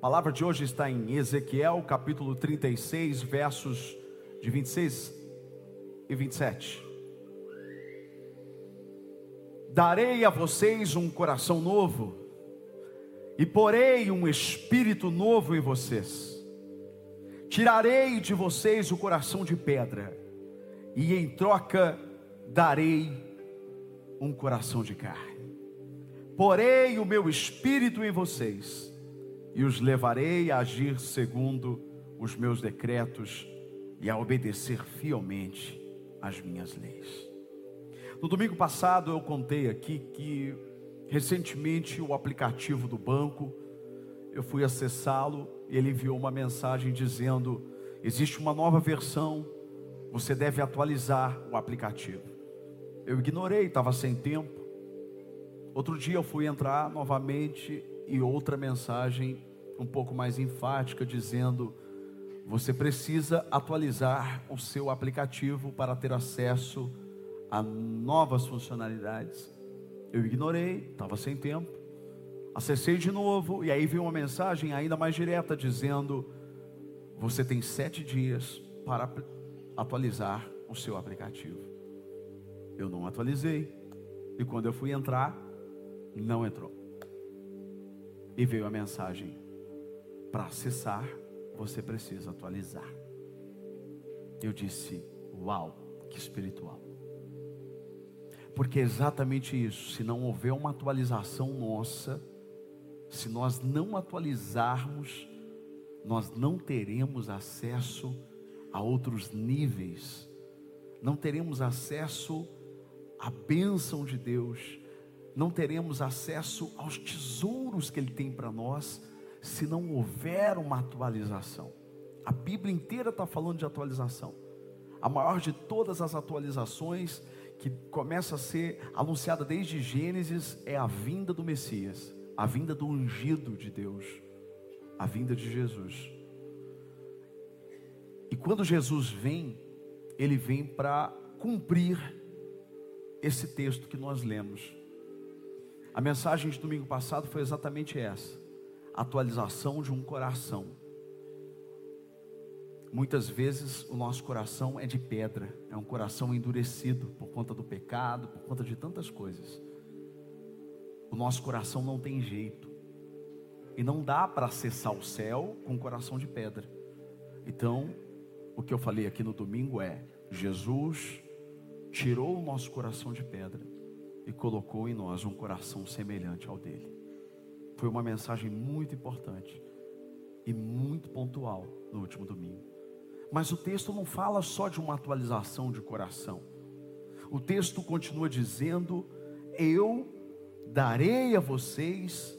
A palavra de hoje está em Ezequiel, capítulo 36, versos de 26 e 27. Darei a vocês um coração novo, e porei um espírito novo em vocês. Tirarei de vocês o coração de pedra, e em troca darei um coração de carne. Porei o meu espírito em vocês, e os levarei a agir segundo os meus decretos e a obedecer fielmente as minhas leis. No domingo passado eu contei aqui que recentemente o aplicativo do banco, eu fui acessá-lo e ele enviou uma mensagem dizendo: existe uma nova versão, você deve atualizar o aplicativo. Eu ignorei, estava sem tempo. Outro dia eu fui entrar novamente e outra mensagem um pouco mais enfática dizendo: você precisa atualizar o seu aplicativo para ter acesso a novas funcionalidades. Eu ignorei, estava sem tempo. Acessei de novo e aí veio uma mensagem ainda mais direta dizendo: você tem sete dias para atualizar o seu aplicativo. Eu não atualizei e quando eu fui entrar, não entrou. E veio a mensagem: para acessar você precisa atualizar. Eu disse: Uau, que espiritual. Porque é exatamente isso. Se não houver uma atualização nossa, se nós não atualizarmos, nós não teremos acesso a outros níveis, não teremos acesso à bênção de Deus, não teremos acesso aos tesouros que Ele tem para nós se não houver uma atualização. A Bíblia inteira está falando de atualização. A maior de todas as atualizações que começa a ser anunciada desde Gênesis é a vinda do Messias, a vinda do ungido de Deus, a vinda de Jesus. E quando Jesus vem, ele vem para cumprir esse texto que nós lemos. A mensagem de domingo passado foi exatamente essa atualização de um coração. Muitas vezes o nosso coração é de pedra, é um coração endurecido por conta do pecado, por conta de tantas coisas. O nosso coração não tem jeito, e não dá para acessar o céu com um coração de pedra. Então, o que eu falei aqui no domingo é: Jesus tirou o nosso coração de pedra e colocou em nós um coração semelhante ao dele. Foi uma mensagem muito importante e muito pontual no último domingo. Mas o texto não fala só de uma atualização de coração. O texto continua dizendo: Eu darei a vocês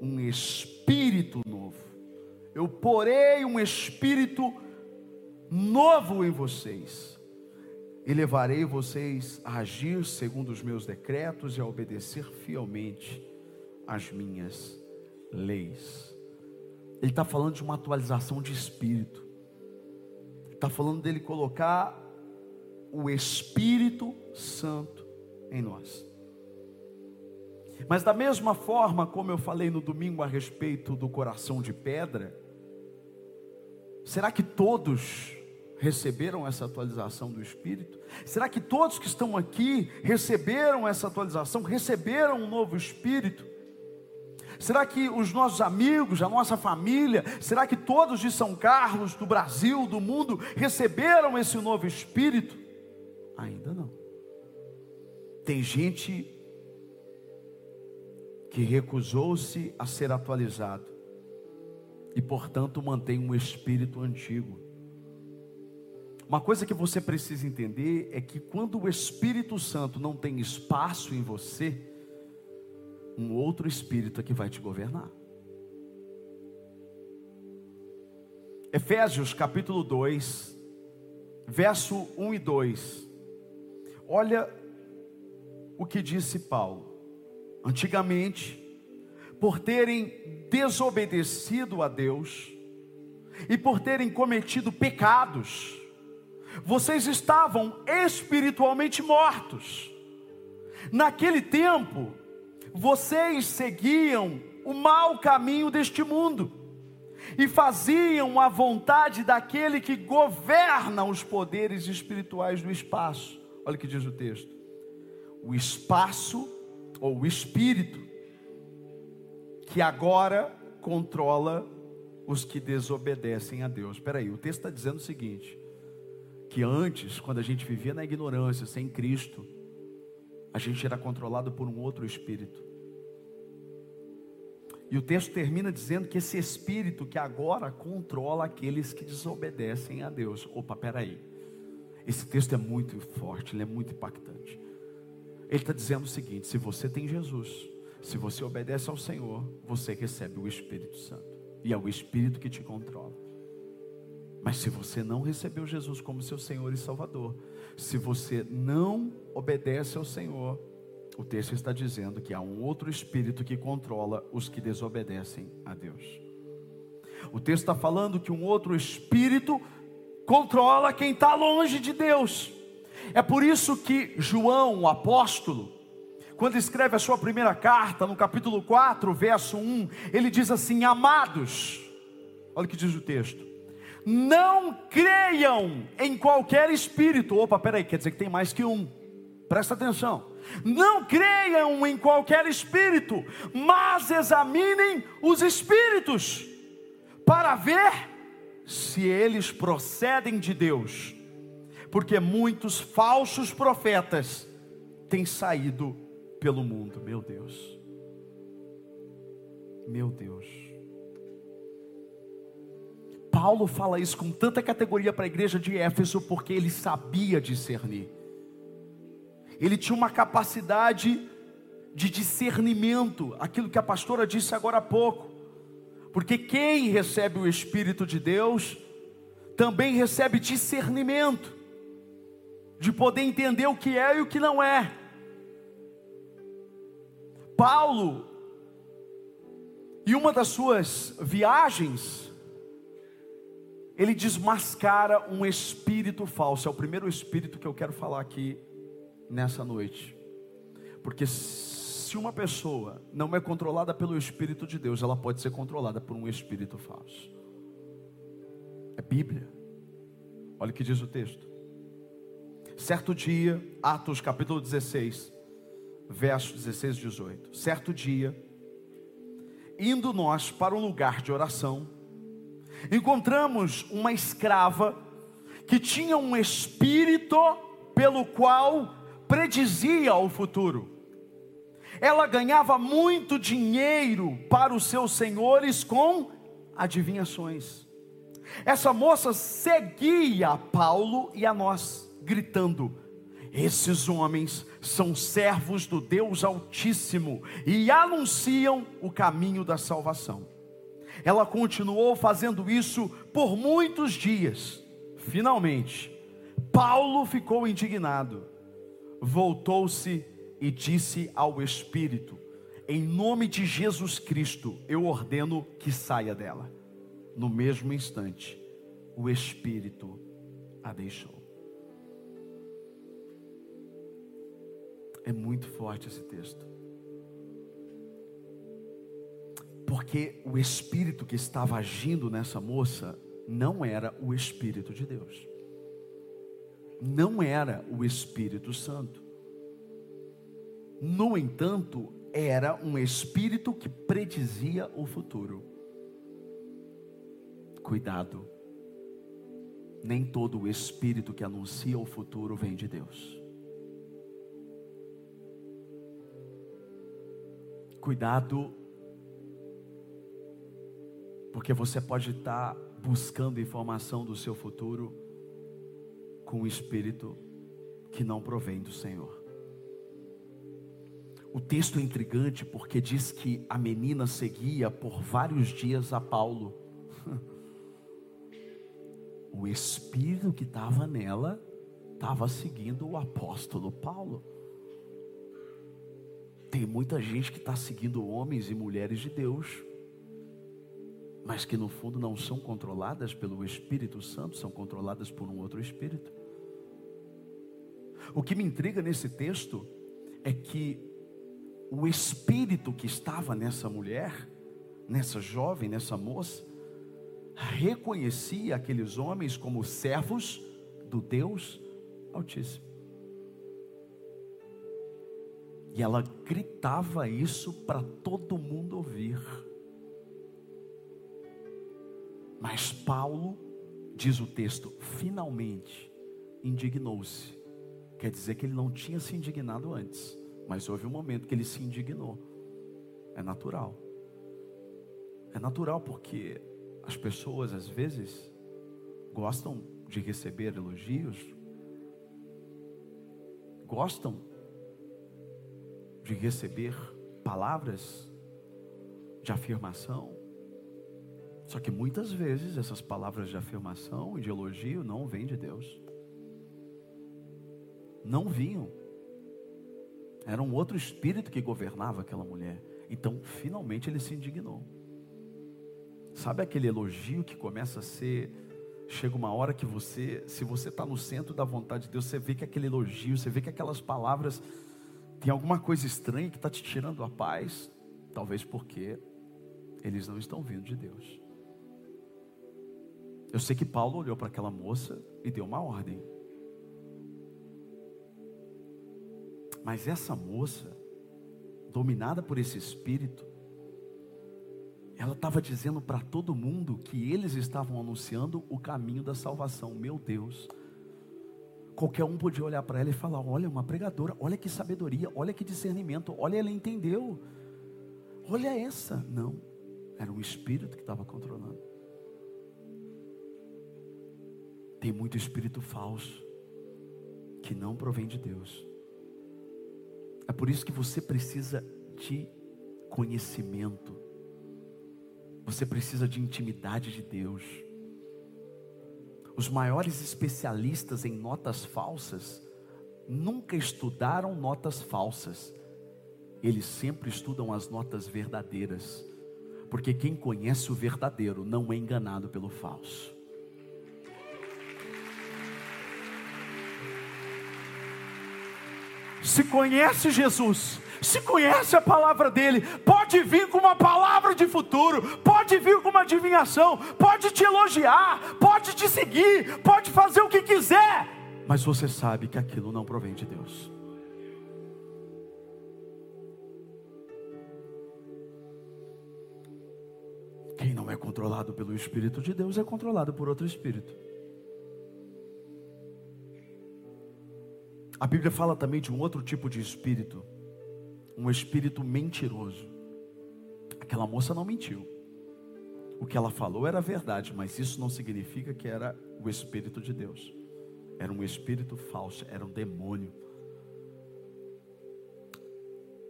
um espírito novo. Eu porei um espírito novo em vocês. E levarei vocês a agir segundo os meus decretos e a obedecer fielmente as minhas leis. Ele está falando de uma atualização de espírito. Está falando dele colocar o Espírito Santo em nós. Mas da mesma forma como eu falei no domingo a respeito do coração de pedra, será que todos receberam essa atualização do Espírito? Será que todos que estão aqui receberam essa atualização, receberam um novo Espírito? Será que os nossos amigos, a nossa família, será que todos de São Carlos, do Brasil, do mundo, receberam esse novo espírito? Ainda não. Tem gente que recusou-se a ser atualizado e, portanto, mantém um espírito antigo. Uma coisa que você precisa entender é que quando o Espírito Santo não tem espaço em você, um outro espírito que vai te governar. Efésios capítulo 2, verso 1 e 2. Olha o que disse Paulo. Antigamente, por terem desobedecido a Deus e por terem cometido pecados, vocês estavam espiritualmente mortos. Naquele tempo, vocês seguiam o mau caminho deste mundo, e faziam a vontade daquele que governa os poderes espirituais do espaço. Olha o que diz o texto: o espaço ou o espírito que agora controla os que desobedecem a Deus. Espera aí, o texto está dizendo o seguinte: que antes, quando a gente vivia na ignorância, sem Cristo, a gente era controlado por um outro espírito. E o texto termina dizendo que esse espírito que agora controla aqueles que desobedecem a Deus. Opa, peraí. Esse texto é muito forte, ele é muito impactante. Ele está dizendo o seguinte: se você tem Jesus, se você obedece ao Senhor, você recebe o Espírito Santo. E é o Espírito que te controla. Mas se você não recebeu Jesus como seu Senhor e Salvador, se você não obedece ao Senhor, o texto está dizendo que há um outro espírito que controla os que desobedecem a Deus. O texto está falando que um outro espírito controla quem está longe de Deus. É por isso que João, o apóstolo, quando escreve a sua primeira carta, no capítulo 4, verso 1, ele diz assim: Amados, olha o que diz o texto, não creiam em qualquer espírito. Opa, peraí, quer dizer que tem mais que um, presta atenção. Não creiam em qualquer espírito, mas examinem os espíritos, para ver se eles procedem de Deus, porque muitos falsos profetas têm saído pelo mundo, meu Deus, meu Deus. Paulo fala isso com tanta categoria para a igreja de Éfeso, porque ele sabia discernir ele tinha uma capacidade de discernimento, aquilo que a pastora disse agora há pouco, porque quem recebe o Espírito de Deus também recebe discernimento, de poder entender o que é e o que não é. Paulo, em uma das suas viagens, ele desmascara um espírito falso, é o primeiro espírito que eu quero falar aqui nessa noite. Porque se uma pessoa não é controlada pelo Espírito de Deus, ela pode ser controlada por um espírito falso. É Bíblia. Olha o que diz o texto. Certo dia, Atos capítulo 16, versos 16 e 18. Certo dia, indo nós para um lugar de oração, encontramos uma escrava que tinha um espírito pelo qual predizia o futuro. Ela ganhava muito dinheiro para os seus senhores com adivinhações. Essa moça seguia Paulo e a nós, gritando: Esses homens são servos do Deus Altíssimo e anunciam o caminho da salvação. Ela continuou fazendo isso por muitos dias. Finalmente, Paulo ficou indignado voltou-se e disse ao espírito: Em nome de Jesus Cristo, eu ordeno que saia dela. No mesmo instante, o espírito a deixou. É muito forte esse texto. Porque o espírito que estava agindo nessa moça não era o espírito de Deus não era o Espírito Santo. No entanto, era um espírito que predizia o futuro. Cuidado, nem todo o espírito que anuncia o futuro vem de Deus. Cuidado, porque você pode estar buscando informação do seu futuro com o espírito que não provém do Senhor. O texto é intrigante porque diz que a menina seguia por vários dias a Paulo. O espírito que estava nela estava seguindo o apóstolo Paulo. Tem muita gente que está seguindo homens e mulheres de Deus, mas que no fundo não são controladas pelo Espírito Santo, são controladas por um outro espírito. O que me intriga nesse texto é que o espírito que estava nessa mulher, nessa jovem, nessa moça, reconhecia aqueles homens como servos do Deus Altíssimo. E ela gritava isso para todo mundo ouvir. Mas Paulo, diz o texto, finalmente indignou-se. Quer dizer que ele não tinha se indignado antes, mas houve um momento que ele se indignou. É natural. É natural porque as pessoas às vezes gostam de receber elogios, gostam de receber palavras de afirmação. Só que muitas vezes essas palavras de afirmação e de elogio não vêm de Deus. Não vinham. Era um outro espírito que governava aquela mulher. Então, finalmente ele se indignou. Sabe aquele elogio que começa a ser. Chega uma hora que você, se você está no centro da vontade de Deus, você vê que aquele elogio, você vê que aquelas palavras tem alguma coisa estranha que está te tirando a paz? Talvez porque eles não estão vindo de Deus. Eu sei que Paulo olhou para aquela moça e deu uma ordem. Mas essa moça, dominada por esse espírito, ela estava dizendo para todo mundo que eles estavam anunciando o caminho da salvação. Meu Deus, Qualquer um podia olhar para ela e falar: Olha, uma pregadora, olha que sabedoria, olha que discernimento, olha, ela entendeu. Olha essa. Não, era um espírito que estava controlando. Tem muito espírito falso que não provém de Deus. É por isso que você precisa de conhecimento. Você precisa de intimidade de Deus. Os maiores especialistas em notas falsas nunca estudaram notas falsas, eles sempre estudam as notas verdadeiras, porque quem conhece o verdadeiro não é enganado pelo falso. Se conhece Jesus, se conhece a palavra dele, pode vir com uma palavra de futuro, pode vir com uma adivinhação, pode te elogiar, pode te seguir, pode fazer o que quiser, mas você sabe que aquilo não provém de Deus. Quem não é controlado pelo Espírito de Deus é controlado por outro Espírito. A Bíblia fala também de um outro tipo de espírito um espírito mentiroso. Aquela moça não mentiu. O que ela falou era verdade, mas isso não significa que era o espírito de Deus. Era um espírito falso, era um demônio.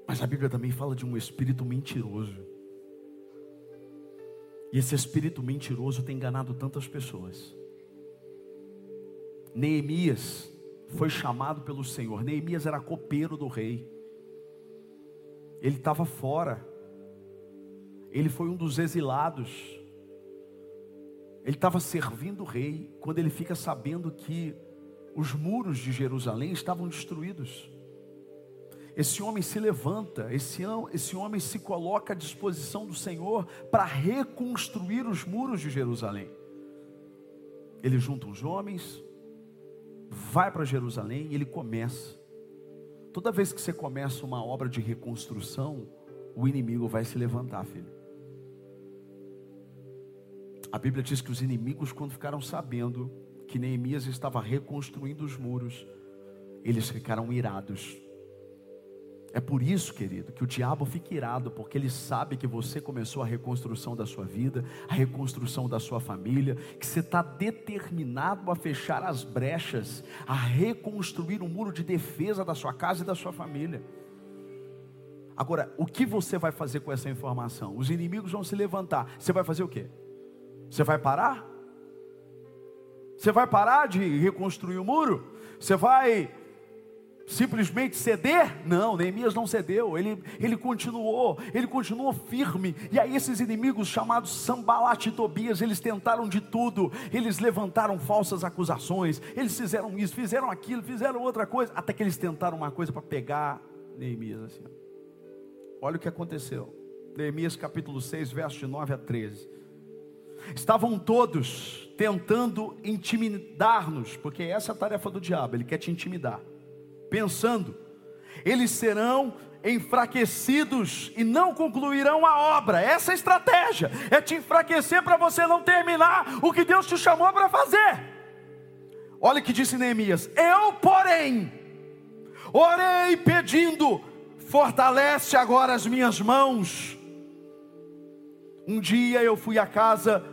Mas a Bíblia também fala de um espírito mentiroso. E esse espírito mentiroso tem enganado tantas pessoas. Neemias foi chamado pelo Senhor. Neemias era copeiro do rei. Ele estava fora. Ele foi um dos exilados. Ele estava servindo o rei quando ele fica sabendo que os muros de Jerusalém estavam destruídos. Esse homem se levanta, esse, esse homem se coloca à disposição do Senhor para reconstruir os muros de Jerusalém. Ele junta os homens, vai para Jerusalém e ele começa. Toda vez que você começa uma obra de reconstrução, o inimigo vai se levantar, filho. A Bíblia diz que os inimigos, quando ficaram sabendo que Neemias estava reconstruindo os muros, eles ficaram irados. É por isso, querido, que o diabo fica irado, porque ele sabe que você começou a reconstrução da sua vida, a reconstrução da sua família, que você está determinado a fechar as brechas, a reconstruir um muro de defesa da sua casa e da sua família. Agora, o que você vai fazer com essa informação? Os inimigos vão se levantar. Você vai fazer o quê? Você vai parar? Você vai parar de reconstruir o muro? Você vai simplesmente ceder? Não, Neemias não cedeu, ele, ele continuou, ele continuou firme. E aí esses inimigos chamados Sambalat e Tobias, eles tentaram de tudo, eles levantaram falsas acusações, eles fizeram isso, fizeram aquilo, fizeram outra coisa, até que eles tentaram uma coisa para pegar Neemias assim. Olha o que aconteceu. Neemias capítulo 6, verso de 9 a 13. Estavam todos tentando intimidar-nos, porque essa é a tarefa do diabo, ele quer te intimidar. Pensando, eles serão enfraquecidos e não concluirão a obra. Essa é a estratégia, é te enfraquecer para você não terminar o que Deus te chamou para fazer. Olha o que disse Neemias: Eu, porém, orei pedindo, fortalece agora as minhas mãos. Um dia eu fui à casa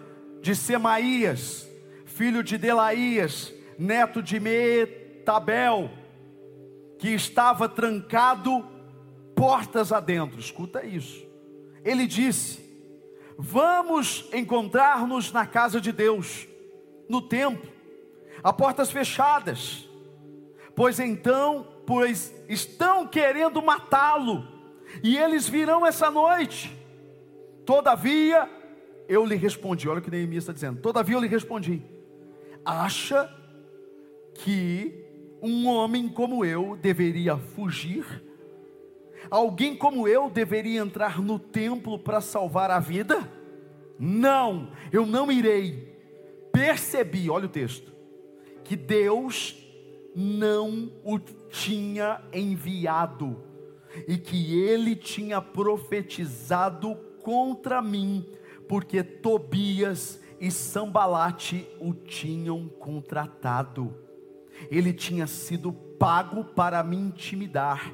de Semaías, filho de Delaías, neto de Metabel, que estava trancado portas adentro. Escuta isso. Ele disse: Vamos encontrar-nos na casa de Deus, no templo, a portas fechadas, pois então, pois estão querendo matá-lo, e eles virão essa noite. Todavia, eu lhe respondi, olha o que Neemias está dizendo. Todavia eu lhe respondi: Acha que um homem como eu deveria fugir Alguém como eu deveria entrar no templo para salvar a vida? Não, eu não irei. Percebi, olha o texto, que Deus não o tinha enviado e que ele tinha profetizado contra mim, porque Tobias e Sambalate o tinham contratado. Ele tinha sido pago para me intimidar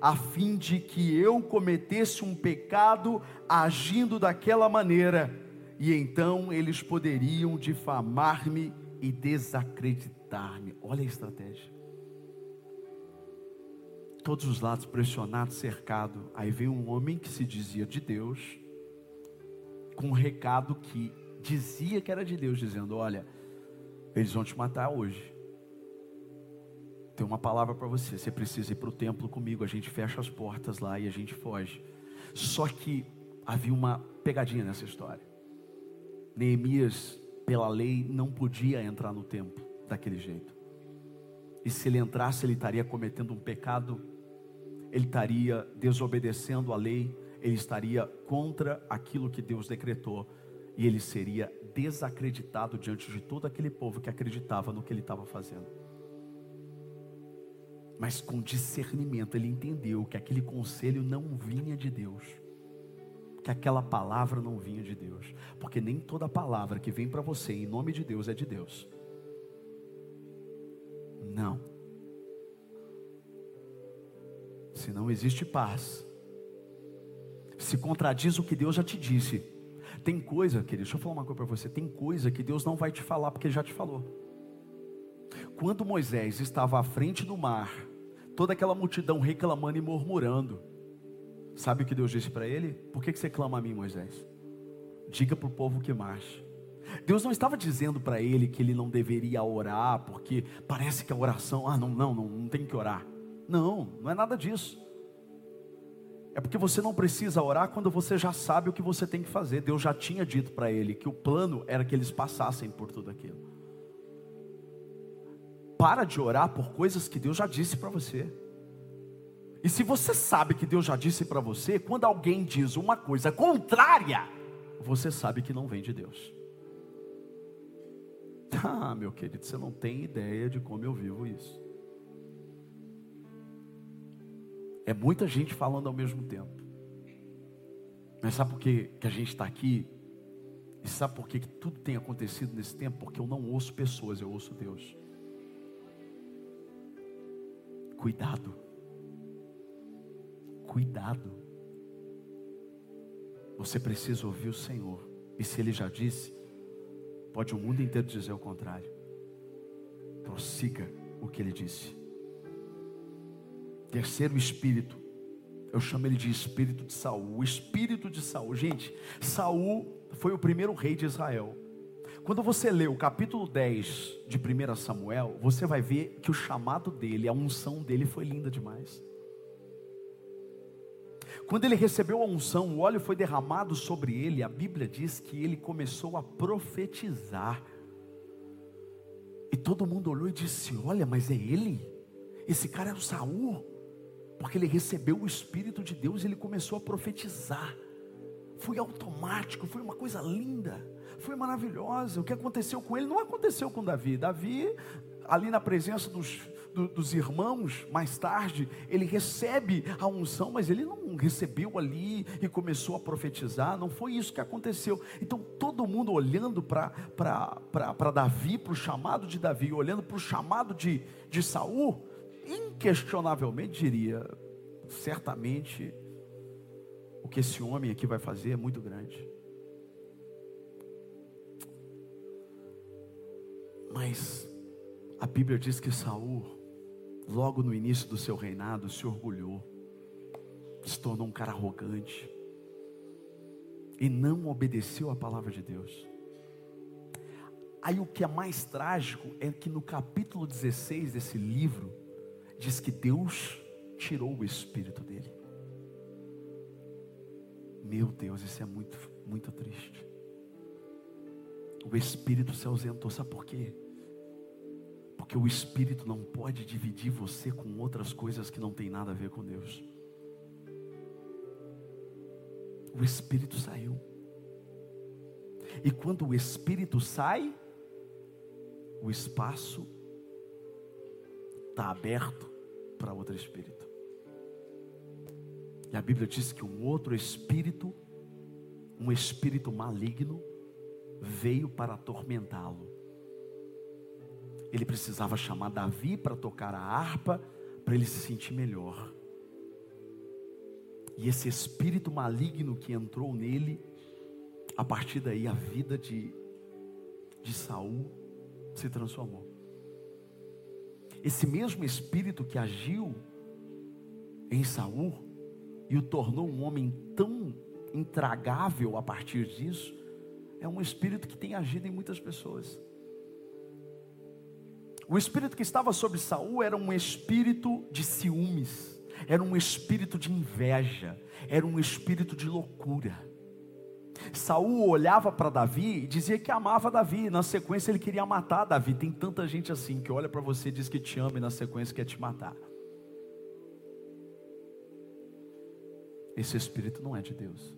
a fim de que eu cometesse um pecado agindo daquela maneira, e então eles poderiam difamar-me e desacreditar-me. Olha a estratégia. Todos os lados pressionados, cercado. Aí veio um homem que se dizia de Deus, com um recado que dizia que era de Deus, dizendo: Olha, eles vão te matar hoje tem uma palavra para você. Você precisa ir para o templo comigo. A gente fecha as portas lá e a gente foge. Só que havia uma pegadinha nessa história. Neemias, pela lei, não podia entrar no templo daquele jeito. E se ele entrasse, ele estaria cometendo um pecado, ele estaria desobedecendo a lei, ele estaria contra aquilo que Deus decretou, e ele seria desacreditado diante de todo aquele povo que acreditava no que ele estava fazendo mas com discernimento ele entendeu que aquele conselho não vinha de Deus, que aquela palavra não vinha de Deus, porque nem toda palavra que vem para você em nome de Deus é de Deus. Não. Se não existe paz, se contradiz o que Deus já te disse. Tem coisa, querido, deixa eu falar uma coisa para você. Tem coisa que Deus não vai te falar porque Ele já te falou. Quando Moisés estava à frente do mar, toda aquela multidão reclamando e murmurando. Sabe o que Deus disse para ele? Por que, que você clama a mim, Moisés? Diga para o povo que marche. Deus não estava dizendo para ele que ele não deveria orar, porque parece que a oração, ah, não, não, não, não tem que orar. Não, não é nada disso. É porque você não precisa orar quando você já sabe o que você tem que fazer. Deus já tinha dito para ele que o plano era que eles passassem por tudo aquilo. Para de orar por coisas que Deus já disse para você. E se você sabe que Deus já disse para você, quando alguém diz uma coisa contrária, você sabe que não vem de Deus. Ah, meu querido, você não tem ideia de como eu vivo isso. É muita gente falando ao mesmo tempo. Mas sabe por que, que a gente está aqui? E sabe por que, que tudo tem acontecido nesse tempo? Porque eu não ouço pessoas, eu ouço Deus. Cuidado. Cuidado. Você precisa ouvir o Senhor. E se Ele já disse, pode o mundo inteiro dizer o contrário. Prossiga o que Ele disse. Terceiro espírito. Eu chamo ele de espírito de Saul. O espírito de Saul. Gente, Saul foi o primeiro rei de Israel. Quando você lê o capítulo 10 de 1 Samuel, você vai ver que o chamado dele, a unção dele foi linda demais. Quando ele recebeu a unção, o óleo foi derramado sobre ele, a Bíblia diz que ele começou a profetizar. E todo mundo olhou e disse: Olha, mas é ele? Esse cara é o Saul? Porque ele recebeu o Espírito de Deus e ele começou a profetizar. Foi automático, foi uma coisa linda foi maravilhosa. O que aconteceu com ele não aconteceu com Davi. Davi, ali na presença dos, do, dos irmãos, mais tarde, ele recebe a unção, mas ele não recebeu ali e começou a profetizar. Não foi isso que aconteceu. Então, todo mundo olhando para Davi, para o chamado de Davi, olhando para o chamado de, de Saul, inquestionavelmente diria: certamente o que esse homem aqui vai fazer é muito grande. Mas a Bíblia diz que Saul, logo no início do seu reinado, se orgulhou, se tornou um cara arrogante e não obedeceu à palavra de Deus. Aí o que é mais trágico é que no capítulo 16 desse livro, diz que Deus tirou o espírito dele. Meu Deus, isso é muito, muito triste. O espírito se ausentou, sabe por quê? Porque o espírito não pode dividir você com outras coisas que não tem nada a ver com Deus. O espírito saiu. E quando o espírito sai, o espaço está aberto para outro espírito. E a Bíblia diz que um outro espírito, um espírito maligno, veio para atormentá-lo. Ele precisava chamar Davi para tocar a harpa, para ele se sentir melhor. E esse espírito maligno que entrou nele, a partir daí a vida de, de Saul se transformou. Esse mesmo espírito que agiu em Saul e o tornou um homem tão intragável a partir disso, é um espírito que tem agido em muitas pessoas. O espírito que estava sobre Saul era um espírito de ciúmes, era um espírito de inveja, era um espírito de loucura. Saul olhava para Davi e dizia que amava Davi. Na sequência ele queria matar Davi. Tem tanta gente assim que olha para você e diz que te ama e na sequência quer te matar. Esse espírito não é de Deus.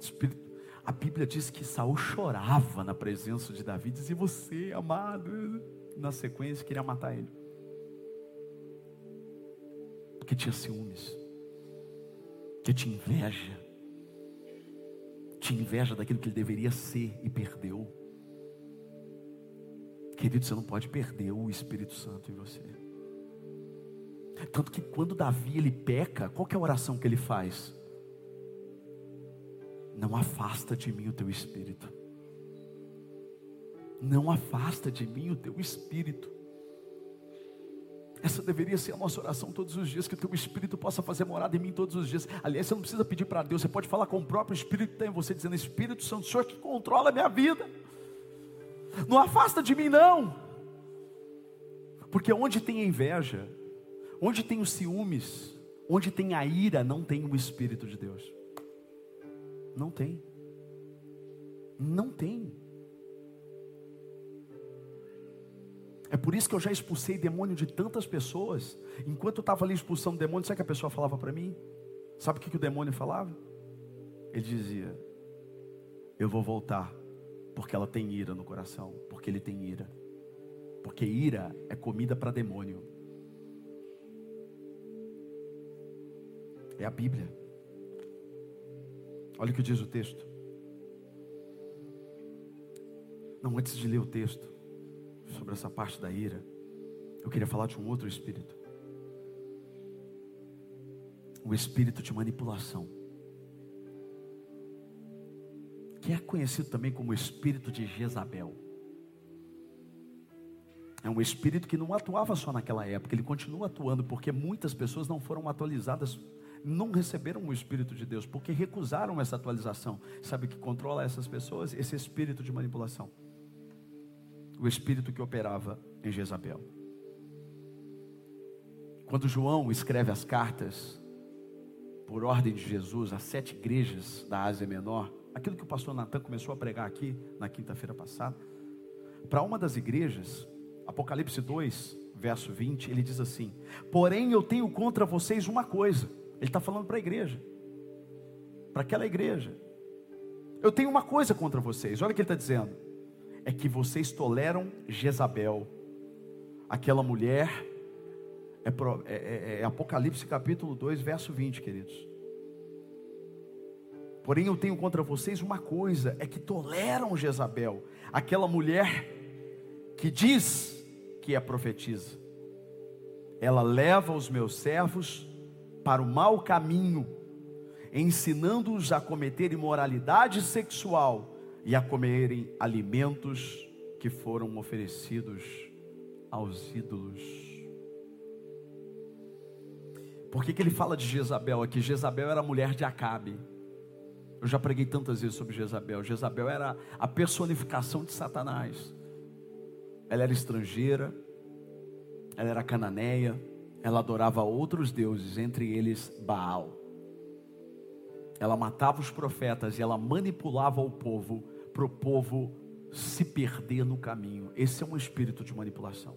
Espírito, a Bíblia diz que Saul chorava na presença de Davi, dizia: Você, amado. Na sequência queria matar ele. Porque tinha ciúmes que tinha inveja, tinha inveja daquilo que ele deveria ser e perdeu. Querido, você não pode perder o Espírito Santo em você. Tanto que quando Davi ele peca, qual é a oração que ele faz? Não afasta de mim o teu espírito. Não afasta de mim o teu espírito. Essa deveria ser a nossa oração todos os dias, que o teu Espírito possa fazer morada em mim todos os dias. Aliás, você não precisa pedir para Deus, você pode falar com o próprio Espírito que está em você, dizendo: Espírito Santo, Senhor que controla a minha vida. Não afasta de mim, não. Porque onde tem inveja, onde tem os ciúmes, onde tem a ira, não tem o Espírito de Deus. Não tem. Não tem. É por isso que eu já expulsei demônio de tantas pessoas. Enquanto eu estava ali expulsando demônio, sabe o que a pessoa falava para mim? Sabe o que, que o demônio falava? Ele dizia: Eu vou voltar, porque ela tem ira no coração, porque ele tem ira. Porque ira é comida para demônio. É a Bíblia. Olha o que diz o texto. Não, antes de ler o texto sobre essa parte da ira, eu queria falar de um outro espírito. O espírito de manipulação. Que é conhecido também como o espírito de Jezabel. É um espírito que não atuava só naquela época, ele continua atuando, porque muitas pessoas não foram atualizadas, não receberam o Espírito de Deus, porque recusaram essa atualização. Sabe o que controla essas pessoas? Esse espírito de manipulação o espírito que operava em Jezabel. Quando João escreve as cartas, por ordem de Jesus, às sete igrejas da Ásia Menor, aquilo que o pastor Natan começou a pregar aqui na quinta-feira passada, para uma das igrejas, Apocalipse 2, verso 20, ele diz assim: Porém eu tenho contra vocês uma coisa, ele está falando para a igreja, para aquela igreja, Eu tenho uma coisa contra vocês, olha o que ele está dizendo: é que vocês toleram Jezabel, aquela mulher, é, é, é, é Apocalipse capítulo 2, verso 20, queridos. Porém, eu tenho contra vocês uma coisa: é que toleram Jezabel, aquela mulher que diz que é profetisa. Ela leva os meus servos para o mau caminho, ensinando-os a cometer imoralidade sexual e a comerem alimentos que foram oferecidos aos ídolos. Por que, que ele fala de Jezabel aqui? Jezabel era mulher de Acabe. Eu já preguei tantas vezes sobre Jezabel. Jezabel era a personificação de Satanás. Ela era estrangeira, ela era cananeia, ela adorava outros deuses, entre eles Baal. Ela matava os profetas e ela manipulava o povo para o povo se perder no caminho. Esse é um espírito de manipulação.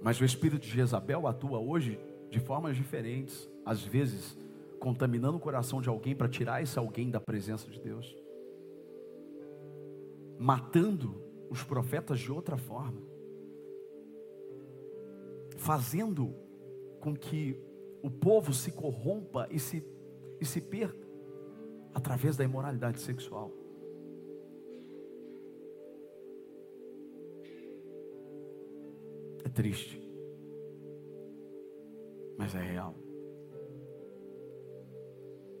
Mas o espírito de Jezabel atua hoje de formas diferentes, às vezes contaminando o coração de alguém para tirar esse alguém da presença de Deus, matando os profetas de outra forma, fazendo com que o povo se corrompa e se, e se perca através da imoralidade sexual. É triste, mas é real.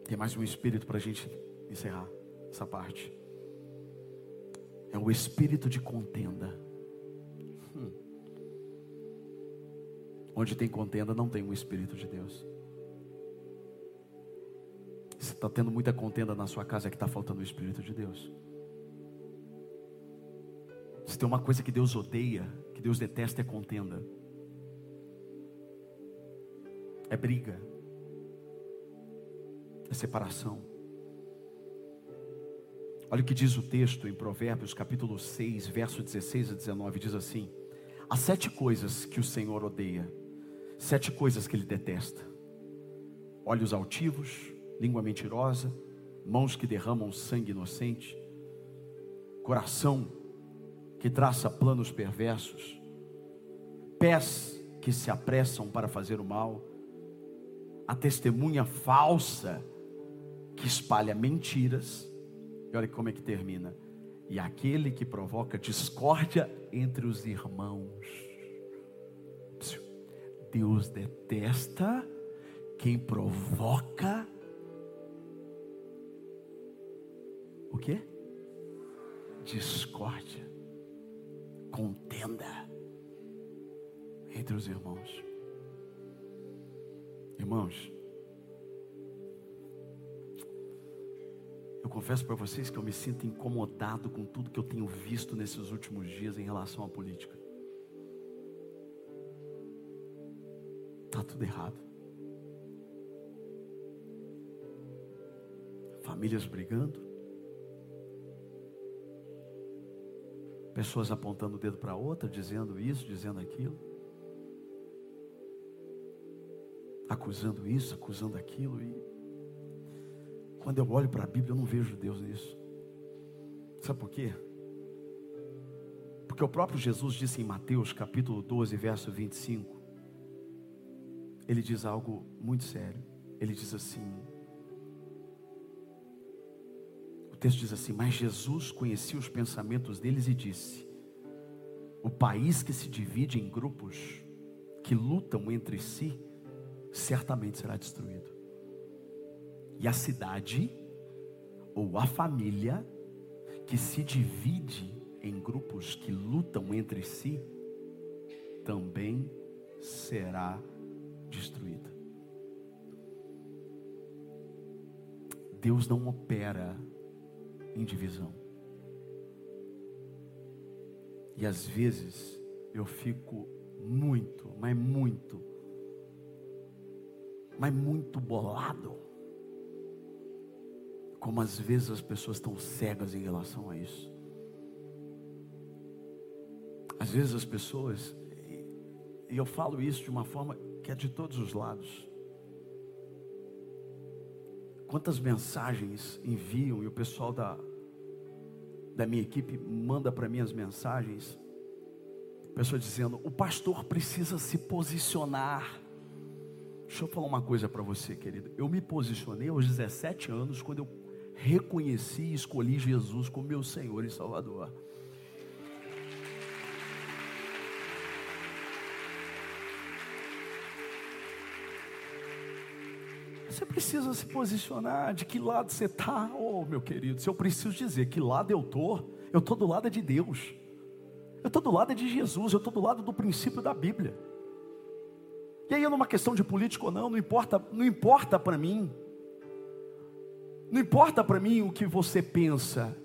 Tem mais um espírito para a gente encerrar essa parte. É o espírito de contenda. Hum. Onde tem contenda, não tem um espírito de Deus. Se está tendo muita contenda na sua casa, é que está faltando o espírito de Deus. Se tem uma coisa que Deus odeia, que Deus detesta, é contenda, é briga, é separação. Olha o que diz o texto em Provérbios, capítulo 6, verso 16 a 19: diz assim: Há sete coisas que o Senhor odeia, sete coisas que ele detesta: olhos altivos, língua mentirosa, mãos que derramam sangue inocente, coração que traça planos perversos, pés que se apressam para fazer o mal, a testemunha falsa que espalha mentiras. E olha como é que termina. E aquele que provoca discórdia entre os irmãos. Deus detesta quem provoca o que? Discórdia, contenda entre os irmãos. Irmãos, Eu confesso para vocês que eu me sinto incomodado com tudo que eu tenho visto nesses últimos dias em relação à política. Está tudo errado. Famílias brigando. Pessoas apontando o dedo para outra, dizendo isso, dizendo aquilo. Acusando isso, acusando aquilo. E quando eu olho para a Bíblia, eu não vejo Deus nisso. Sabe por quê? Porque o próprio Jesus disse em Mateus capítulo 12, verso 25. Ele diz algo muito sério. Ele diz assim: O texto diz assim: Mas Jesus conhecia os pensamentos deles e disse: O país que se divide em grupos, que lutam entre si, certamente será destruído. E a cidade, ou a família, que se divide em grupos que lutam entre si, também será destruída. Deus não opera em divisão. E às vezes eu fico muito, mas muito, mas muito bolado como às vezes as pessoas estão cegas em relação a isso. Às vezes as pessoas, e eu falo isso de uma forma que é de todos os lados. quantas mensagens enviam e o pessoal da, da minha equipe manda para mim as mensagens. Pessoa dizendo: o pastor precisa se posicionar. Deixa eu falar uma coisa para você, querido. Eu me posicionei aos 17 anos quando eu reconheci e escolhi Jesus como meu Senhor e Salvador. Você precisa se posicionar de que lado você está, oh meu querido. Se eu preciso dizer que lado eu estou, eu estou do lado de Deus, eu estou do lado de Jesus, eu estou do lado do princípio da Bíblia. E aí, numa questão de político ou não, não importa, não importa para mim, não importa para mim o que você pensa,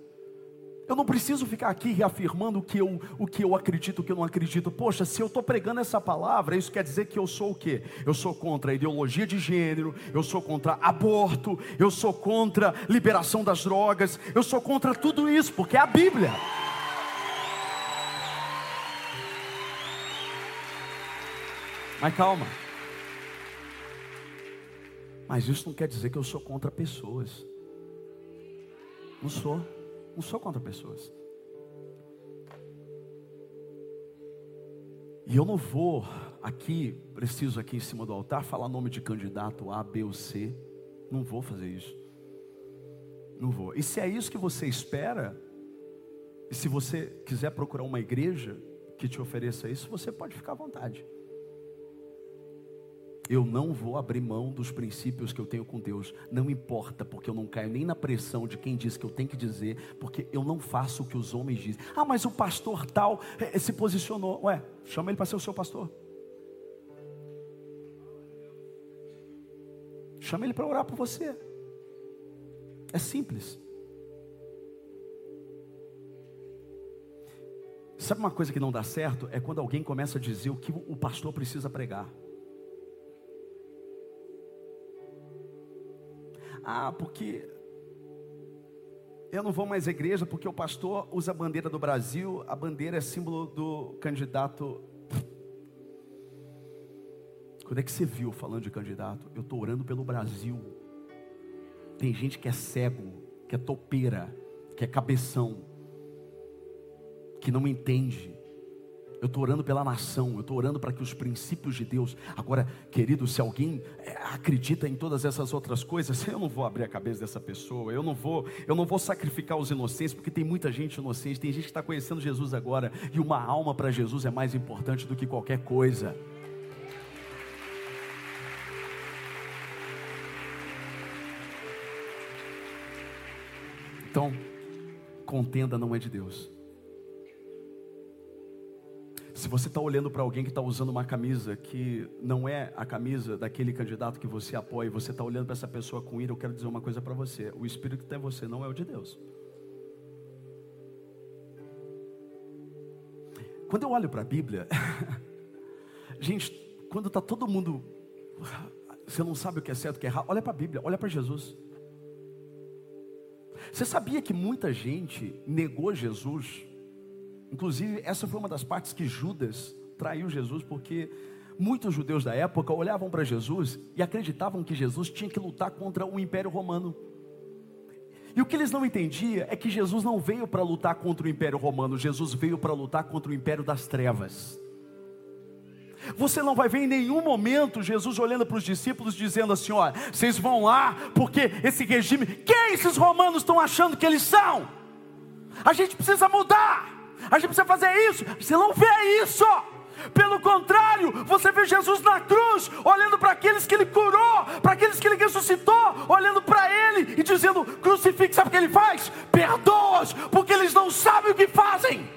eu não preciso ficar aqui reafirmando o que eu, o que eu acredito, o que eu não acredito. Poxa, se eu estou pregando essa palavra, isso quer dizer que eu sou o quê? Eu sou contra a ideologia de gênero, eu sou contra aborto, eu sou contra liberação das drogas, eu sou contra tudo isso, porque é a Bíblia. Mas calma. Mas isso não quer dizer que eu sou contra pessoas. Não sou. Não sou contra pessoas. E eu não vou aqui, preciso aqui em cima do altar, falar nome de candidato A, B ou C. Não vou fazer isso. Não vou. E se é isso que você espera, e se você quiser procurar uma igreja que te ofereça isso, você pode ficar à vontade eu não vou abrir mão dos princípios que eu tenho com Deus. Não importa, porque eu não caio nem na pressão de quem diz que eu tenho que dizer, porque eu não faço o que os homens dizem. Ah, mas o pastor tal é, se posicionou. Ué, chama ele para ser o seu pastor. Chama ele para orar por você. É simples. Sabe uma coisa que não dá certo? É quando alguém começa a dizer o que o pastor precisa pregar. Ah, porque eu não vou mais à igreja porque o pastor usa a bandeira do Brasil, a bandeira é símbolo do candidato. Quando é que você viu falando de candidato? Eu estou orando pelo Brasil. Tem gente que é cego, que é topeira, que é cabeção, que não entende. Eu estou orando pela nação, eu estou orando para que os princípios de Deus. Agora, querido, se alguém é, acredita em todas essas outras coisas, eu não vou abrir a cabeça dessa pessoa, eu não vou, eu não vou sacrificar os inocentes, porque tem muita gente inocente, tem gente que está conhecendo Jesus agora, e uma alma para Jesus é mais importante do que qualquer coisa. Então, contenda não é de Deus. Se você está olhando para alguém que está usando uma camisa que não é a camisa daquele candidato que você apoia, você está olhando para essa pessoa com ira, eu quero dizer uma coisa para você: o espírito que está em você não é o de Deus. Quando eu olho para a Bíblia, gente, quando está todo mundo, você não sabe o que é certo, o que é errado, olha para a Bíblia, olha para Jesus. Você sabia que muita gente negou Jesus Inclusive, essa foi uma das partes que Judas traiu Jesus, porque muitos judeus da época olhavam para Jesus e acreditavam que Jesus tinha que lutar contra o Império Romano. E o que eles não entendiam é que Jesus não veio para lutar contra o Império Romano, Jesus veio para lutar contra o Império das Trevas. Você não vai ver em nenhum momento Jesus olhando para os discípulos dizendo assim: olha, vocês vão lá, porque esse regime, quem esses romanos estão achando que eles são? A gente precisa mudar a gente precisa fazer isso. Você não vê isso. Pelo contrário, você vê Jesus na cruz, olhando para aqueles que ele curou, para aqueles que ele ressuscitou, olhando para ele e dizendo: crucifique, sabe o que ele faz? Perdoa-os, porque eles não sabem o que fazem.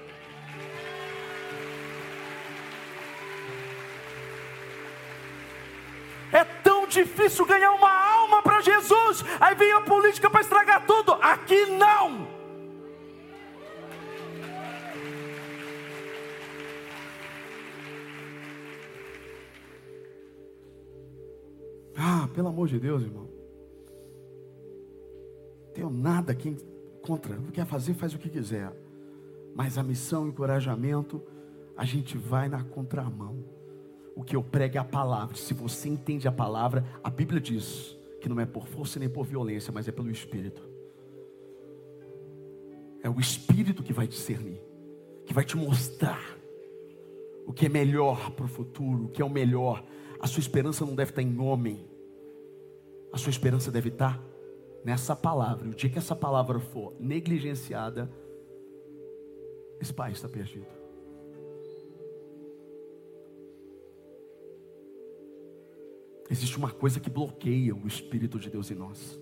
É tão difícil ganhar uma alma para Jesus, aí vem a política para estragar tudo. Aqui não. Ah, pelo amor de Deus, irmão. Tenho nada aqui contra. Quer fazer, faz o que quiser. Mas a missão e encorajamento, a gente vai na contramão. O que eu prego é a palavra. Se você entende a palavra, a Bíblia diz que não é por força nem por violência, mas é pelo Espírito. É o Espírito que vai discernir, que vai te mostrar o que é melhor para o futuro, o que é o melhor. A sua esperança não deve estar em homem, a sua esperança deve estar nessa palavra. O dia que essa palavra for negligenciada, esse pai está perdido. Existe uma coisa que bloqueia o Espírito de Deus em nós.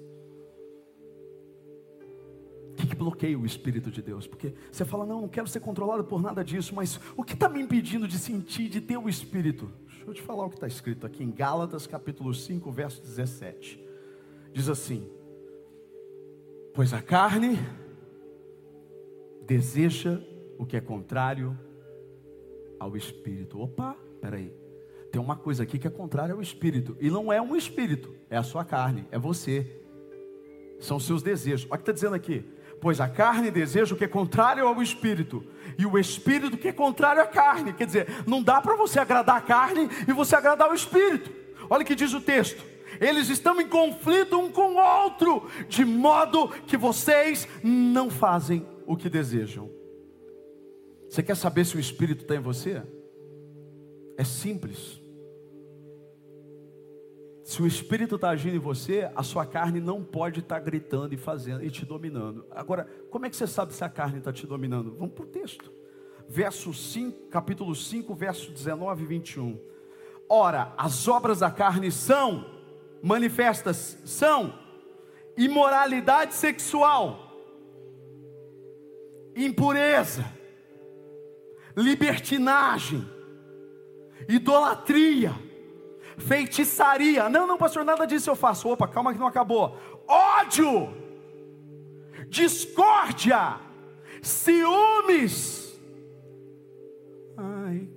O que, que bloqueia o Espírito de Deus? Porque você fala, não, não quero ser controlado por nada disso, mas o que está me impedindo de sentir, de ter o Espírito? Deixa eu te falar o que está escrito aqui em Gálatas capítulo 5, verso 17. Diz assim: Pois a carne deseja o que é contrário ao espírito. Opa, peraí. Tem uma coisa aqui que é contrária ao espírito. E não é um espírito, é a sua carne, é você. São seus desejos. Olha o que está dizendo aqui. Pois a carne deseja o que é contrário ao espírito, e o espírito que é contrário à carne. Quer dizer, não dá para você agradar a carne e você agradar o espírito. Olha o que diz o texto eles estão em conflito um com o outro, de modo que vocês não fazem o que desejam. Você quer saber se o Espírito está em você? É simples. Se o Espírito está agindo em você, a sua carne não pode estar tá gritando e fazendo e te dominando. Agora, como é que você sabe se a carne está te dominando? Vamos para o texto. Verso 5, capítulo 5, verso 19 e 21. Ora, as obras da carne são manifestas são imoralidade sexual, impureza, libertinagem, idolatria, feitiçaria. Não, não, pastor, nada disso eu faço. Opa, calma que não acabou. Ódio, discórdia, ciúmes. Ai,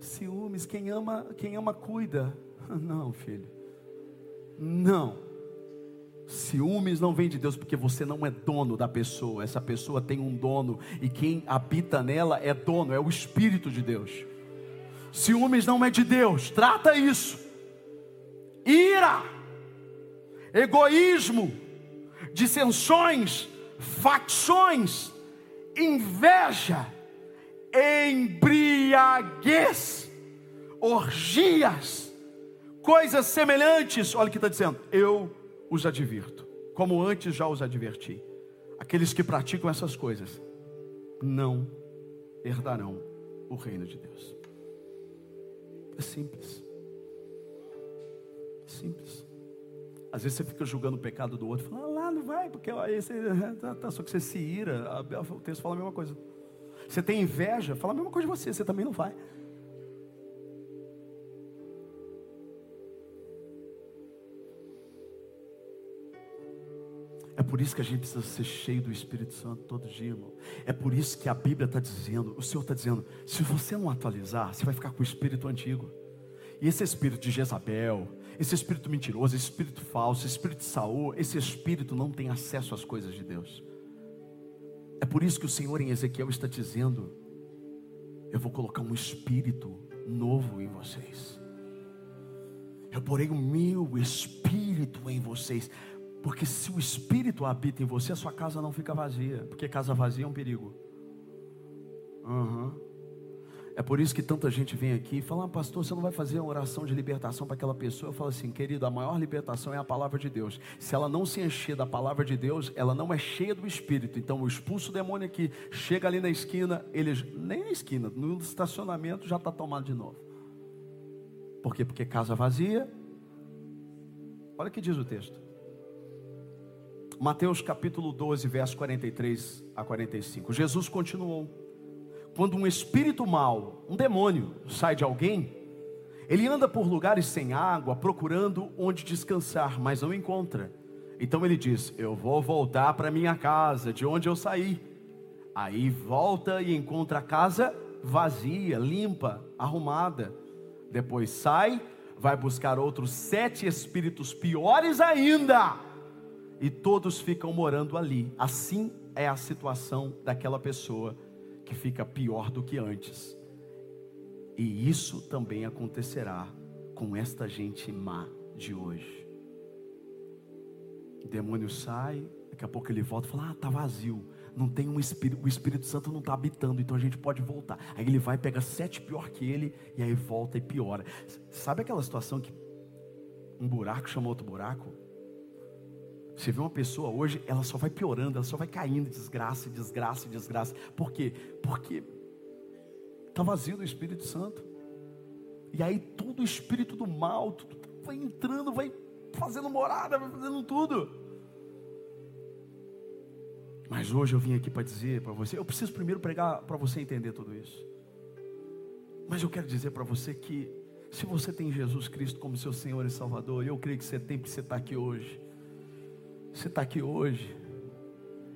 ciúmes, quem ama, quem ama cuida. Não, filho. Não. Ciúmes não vem de Deus porque você não é dono da pessoa, essa pessoa tem um dono e quem habita nela é dono, é o Espírito de Deus. Ciúmes não é de Deus, trata isso. Ira, egoísmo, dissensões, facções, inveja, embriaguez, orgias coisas semelhantes, olha o que está dizendo, eu os advirto, como antes já os adverti. Aqueles que praticam essas coisas não herdarão o reino de Deus. É simples. É simples. Às vezes você fica julgando o pecado do outro, fala, ah, lá não vai, porque aí você, tá, tá, só que você se ira, o texto fala a mesma coisa. Você tem inveja, fala a mesma coisa de você, você também não vai. É por isso que a gente precisa ser cheio do Espírito Santo todo dia, irmão. É por isso que a Bíblia está dizendo, o Senhor está dizendo, se você não atualizar, você vai ficar com o espírito antigo. E esse espírito de Jezabel, esse espírito mentiroso, esse espírito falso, esse espírito de Saul, esse espírito não tem acesso às coisas de Deus. É por isso que o Senhor em Ezequiel está dizendo: Eu vou colocar um espírito novo em vocês. Eu porei o meu espírito em vocês. Porque se o Espírito habita em você, a sua casa não fica vazia. Porque casa vazia é um perigo. Uhum. É por isso que tanta gente vem aqui e fala, ah, pastor, você não vai fazer uma oração de libertação para aquela pessoa? Eu falo assim, querido, a maior libertação é a palavra de Deus. Se ela não se encher da palavra de Deus, ela não é cheia do Espírito. Então, o expulso demônio aqui, chega ali na esquina, ele nem na esquina, no estacionamento já está tomado de novo. Por quê? Porque casa vazia. Olha o que diz o texto. Mateus capítulo 12, verso 43 a 45. Jesus continuou: Quando um espírito mau, um demônio, sai de alguém, ele anda por lugares sem água, procurando onde descansar, mas não encontra. Então ele diz: Eu vou voltar para minha casa, de onde eu saí. Aí volta e encontra a casa vazia, limpa, arrumada. Depois sai, vai buscar outros sete espíritos piores ainda e todos ficam morando ali. Assim é a situação daquela pessoa que fica pior do que antes. E isso também acontecerá com esta gente má de hoje. O demônio sai, daqui a pouco ele volta e fala: Ah, está vazio. Não tem um espírito, o Espírito Santo não está habitando, então a gente pode voltar. Aí ele vai, pega sete pior que ele, e aí volta e piora. Sabe aquela situação que um buraco chama outro buraco? Você vê uma pessoa hoje, ela só vai piorando, ela só vai caindo, desgraça, desgraça, desgraça. Por quê? Porque está vazio do Espírito Santo. E aí todo o espírito do mal tudo vai entrando, vai fazendo morada, vai fazendo tudo. Mas hoje eu vim aqui para dizer para você, eu preciso primeiro pregar para você entender tudo isso. Mas eu quero dizer para você que se você tem Jesus Cristo como seu Senhor e Salvador, eu creio que você tem porque você está aqui hoje. Você está aqui hoje.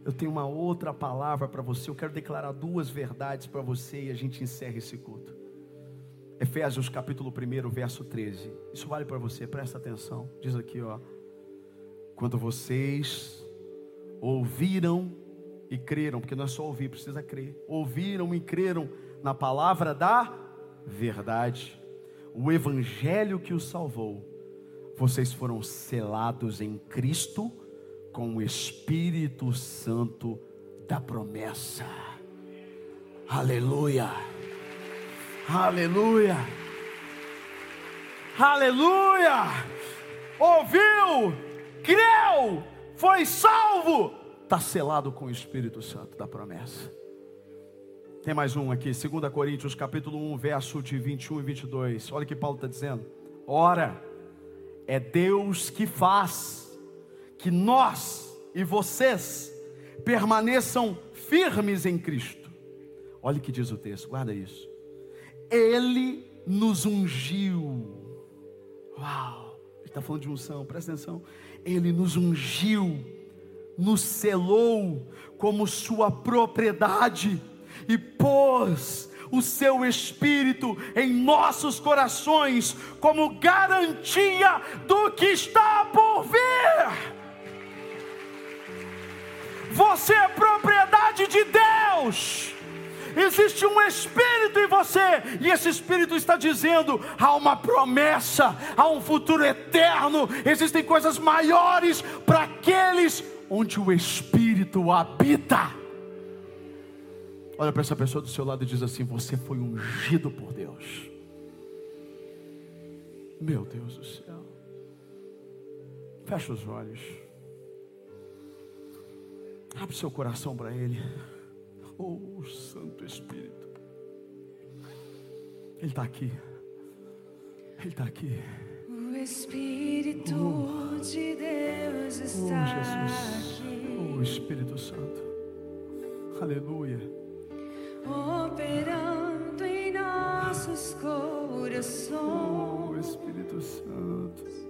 Eu tenho uma outra palavra para você. Eu quero declarar duas verdades para você e a gente encerra esse culto. Efésios capítulo 1, verso 13. Isso vale para você, presta atenção. Diz aqui, ó. Quando vocês ouviram e creram, porque não é só ouvir, precisa crer. Ouviram e creram na palavra da verdade, o evangelho que os salvou. Vocês foram selados em Cristo com o Espírito Santo da promessa. Aleluia. Aleluia. Aleluia. Ouviu, creu, foi salvo, está selado com o Espírito Santo da promessa. Tem mais um aqui, 2 Coríntios capítulo 1, verso de 21 e 22. Olha o que Paulo está dizendo. Ora, é Deus que faz que nós e vocês permaneçam firmes em Cristo. Olha o que diz o texto, guarda isso. Ele nos ungiu. Uau, ele está falando de unção, presta atenção. Ele nos ungiu, nos selou como sua propriedade e pôs o seu espírito em nossos corações como garantia do que está por vir. Você é propriedade de Deus. Existe um espírito em você, e esse espírito está dizendo: há uma promessa, há um futuro eterno, existem coisas maiores para aqueles onde o espírito habita. Olha para essa pessoa do seu lado e diz assim: Você foi ungido por Deus. Meu Deus do céu. Fecha os olhos. Abre seu coração para Ele. Oh, Santo Espírito. Ele está aqui. Ele está aqui. O Espírito oh. de Deus está oh, Jesus. aqui. Oh, Espírito Santo. Aleluia. Operando em nossos corações. Oh, Espírito Santo.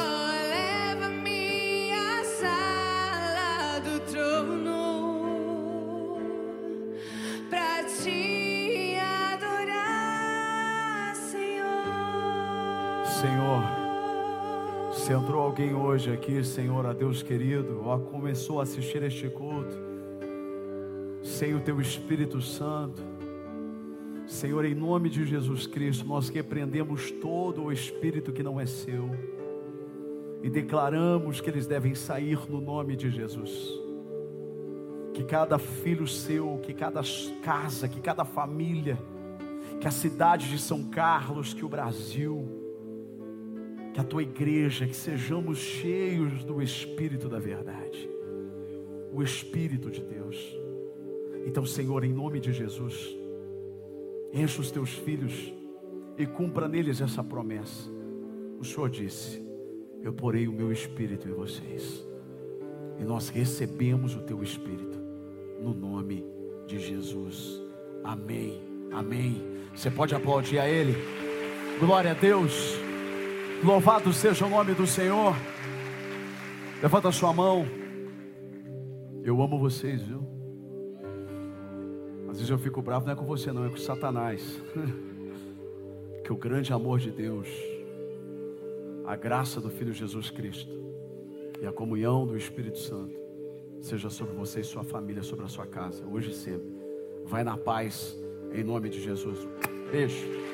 hoje aqui, Senhor, a Deus querido, ó, começou a assistir este culto, sem o teu Espírito Santo, Senhor, em nome de Jesus Cristo, nós repreendemos todo o espírito que não é seu. E declaramos que eles devem sair no nome de Jesus. Que cada filho seu, que cada casa, que cada família, que a cidade de São Carlos, que o Brasil, que a tua igreja, que sejamos cheios do Espírito da verdade, o Espírito de Deus. Então, Senhor, em nome de Jesus, enche os teus filhos e cumpra neles essa promessa. O Senhor disse: Eu porei o meu Espírito em vocês, e nós recebemos o teu Espírito, no nome de Jesus. Amém. Amém. Você pode aplaudir a Ele. Glória a Deus. Louvado seja o nome do Senhor. Levanta a sua mão. Eu amo vocês, viu? Às vezes eu fico bravo, não é com você, não, é com Satanás. que o grande amor de Deus, a graça do Filho Jesus Cristo e a comunhão do Espírito Santo seja sobre você e sua família, sobre a sua casa, hoje e sempre. Vai na paz, em nome de Jesus. Beijo.